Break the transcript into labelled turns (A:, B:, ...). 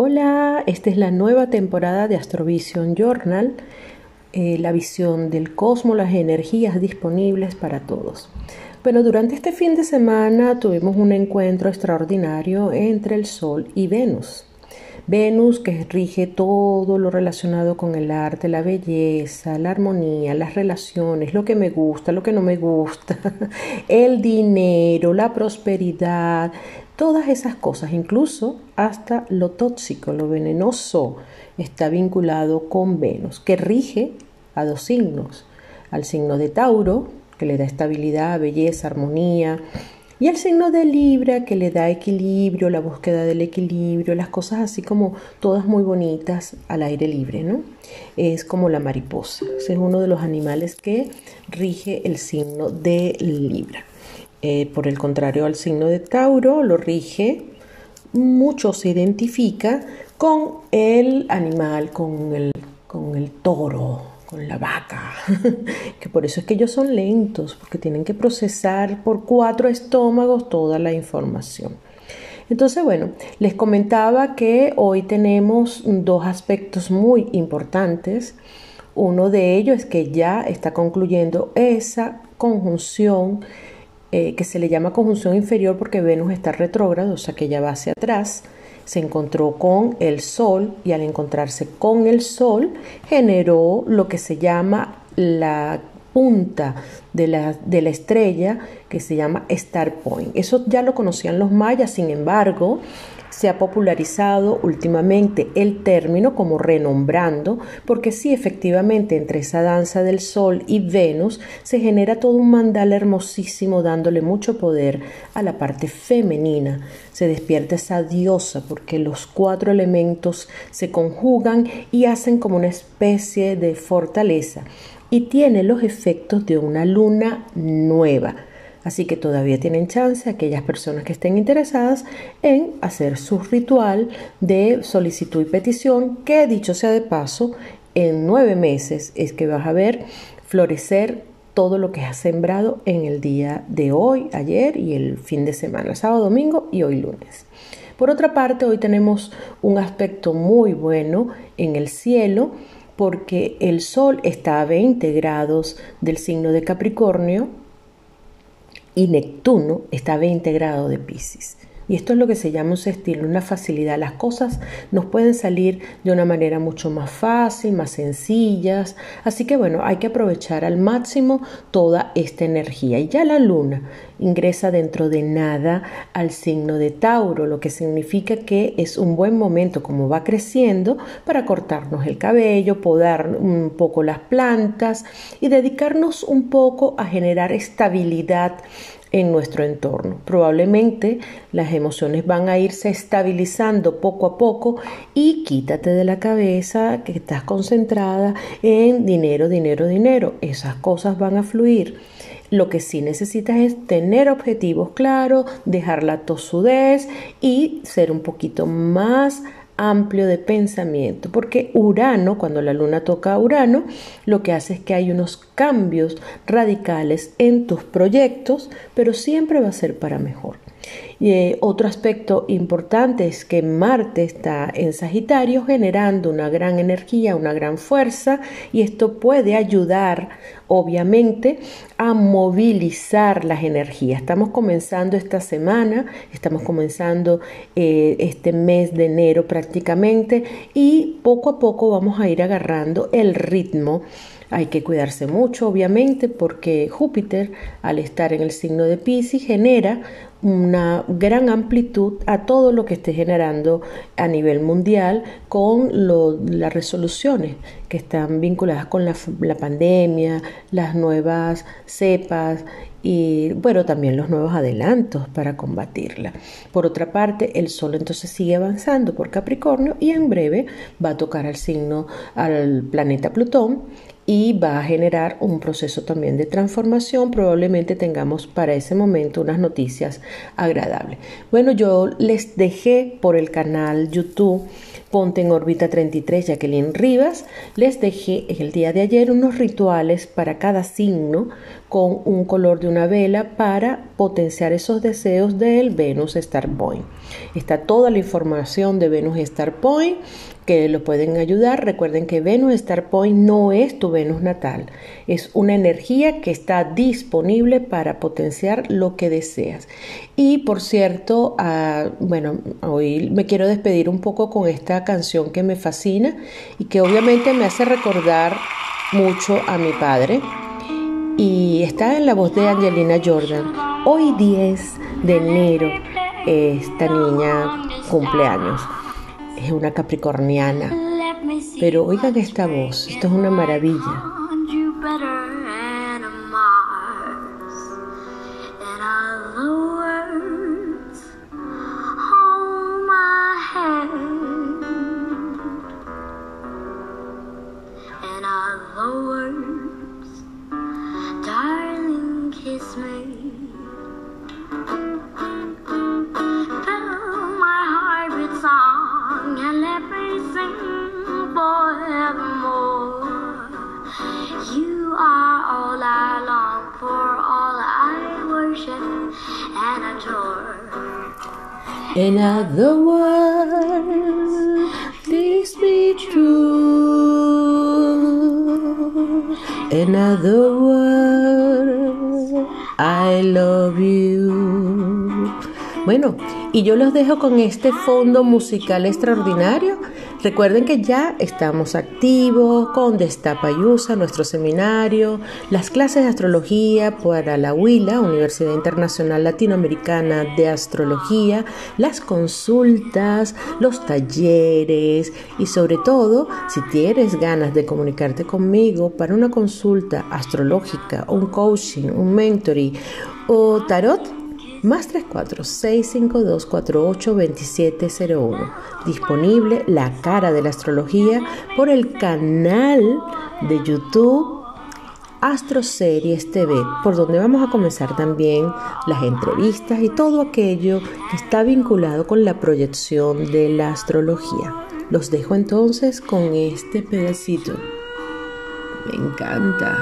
A: Hola, esta es la nueva temporada de Astrovision Journal, eh, la visión del cosmos, las energías disponibles para todos. Bueno, durante este fin de semana tuvimos un encuentro extraordinario entre el Sol y Venus. Venus que rige todo lo relacionado con el arte, la belleza, la armonía, las relaciones, lo que me gusta, lo que no me gusta, el dinero, la prosperidad, Todas esas cosas, incluso hasta lo tóxico, lo venenoso, está vinculado con Venus, que rige a dos signos, al signo de Tauro, que le da estabilidad, belleza, armonía, y al signo de Libra, que le da equilibrio, la búsqueda del equilibrio, las cosas así como todas muy bonitas al aire libre, ¿no? Es como la mariposa, es uno de los animales que rige el signo de Libra. Eh, por el contrario al signo de Tauro, lo rige, mucho se identifica con el animal, con el, con el toro, con la vaca, que por eso es que ellos son lentos, porque tienen que procesar por cuatro estómagos toda la información. Entonces, bueno, les comentaba que hoy tenemos dos aspectos muy importantes. Uno de ellos es que ya está concluyendo esa conjunción eh, que se le llama conjunción inferior porque Venus está retrógrado, o sea que ya va hacia atrás, se encontró con el Sol y al encontrarse con el Sol generó lo que se llama la punta de la, de la estrella que se llama Star Point. Eso ya lo conocían los mayas, sin embargo, se ha popularizado últimamente el término como renombrando, porque sí, efectivamente, entre esa danza del Sol y Venus se genera todo un mandal hermosísimo dándole mucho poder a la parte femenina. Se despierta esa diosa porque los cuatro elementos se conjugan y hacen como una especie de fortaleza y tiene los efectos de una luna nueva Así que todavía tienen chance aquellas personas que estén interesadas en hacer su ritual de solicitud y petición, que dicho sea de paso, en nueve meses es que vas a ver florecer todo lo que has sembrado en el día de hoy, ayer y el fin de semana, sábado, domingo y hoy lunes. Por otra parte, hoy tenemos un aspecto muy bueno en el cielo porque el Sol está a 20 grados del signo de Capricornio y Neptuno está a 20 grados de Pisces. Y esto es lo que se llama un estilo, una facilidad. Las cosas nos pueden salir de una manera mucho más fácil, más sencillas. Así que bueno, hay que aprovechar al máximo toda esta energía. Y ya la luna ingresa dentro de nada al signo de Tauro, lo que significa que es un buen momento como va creciendo para cortarnos el cabello, podar un poco las plantas y dedicarnos un poco a generar estabilidad en nuestro entorno. Probablemente las emociones van a irse estabilizando poco a poco y quítate de la cabeza que estás concentrada en dinero, dinero, dinero. Esas cosas van a fluir. Lo que sí necesitas es tener objetivos claros, dejar la tosudez y ser un poquito más amplio de pensamiento, porque Urano, cuando la luna toca a Urano, lo que hace es que hay unos cambios radicales en tus proyectos, pero siempre va a ser para mejor. Y eh, otro aspecto importante es que Marte está en Sagitario generando una gran energía, una gran fuerza y esto puede ayudar obviamente a movilizar las energías. Estamos comenzando esta semana, estamos comenzando eh, este mes de enero prácticamente y poco a poco vamos a ir agarrando el ritmo hay que cuidarse mucho, obviamente, porque Júpiter, al estar en el signo de Pisces, genera una gran amplitud a todo lo que esté generando a nivel mundial con las resoluciones que están vinculadas con la, la, pandemia, las nuevas cepas y bueno, también los nuevos adelantos para combatirla. Por otra parte, el Sol entonces sigue avanzando por Capricornio y en breve va a tocar al signo, al planeta Plutón y va a generar un proceso también de transformación. Probablemente tengamos para ese momento unas noticias agradables. Bueno, yo les dejé por el canal YouTube Ponte en órbita 33, Jacqueline Rivas. Les dejé el día de ayer unos rituales para cada signo con un color de una vela para potenciar esos deseos del Venus Star Point. Está toda la información de Venus Star Point que lo pueden ayudar. Recuerden que Venus Star Point no es tu Venus natal, es una energía que está disponible para potenciar lo que deseas. Y por cierto, ah, bueno, hoy me quiero despedir un poco con esta canción que me fascina y que obviamente me hace recordar mucho a mi padre. Y está en la voz de Angelina Jordan. Hoy 10 de enero, esta niña cumpleaños es una capricorniana. Pero oigan esta voz, esto es una maravilla. In other words, this be true. In other words, I love you. Bueno, y yo los dejo con este fondo musical extraordinario Recuerden que ya estamos activos con Destapa Usa, nuestro seminario, las clases de astrología para la UILA, Universidad Internacional Latinoamericana de Astrología, las consultas, los talleres y sobre todo, si tienes ganas de comunicarte conmigo para una consulta astrológica, un coaching, un mentoring o tarot, más 34 652 48 2701. Disponible la cara de la astrología por el canal de YouTube Astro Series TV, por donde vamos a comenzar también las entrevistas y todo aquello que está vinculado con la proyección de la astrología. Los dejo entonces con este pedacito. Me encanta.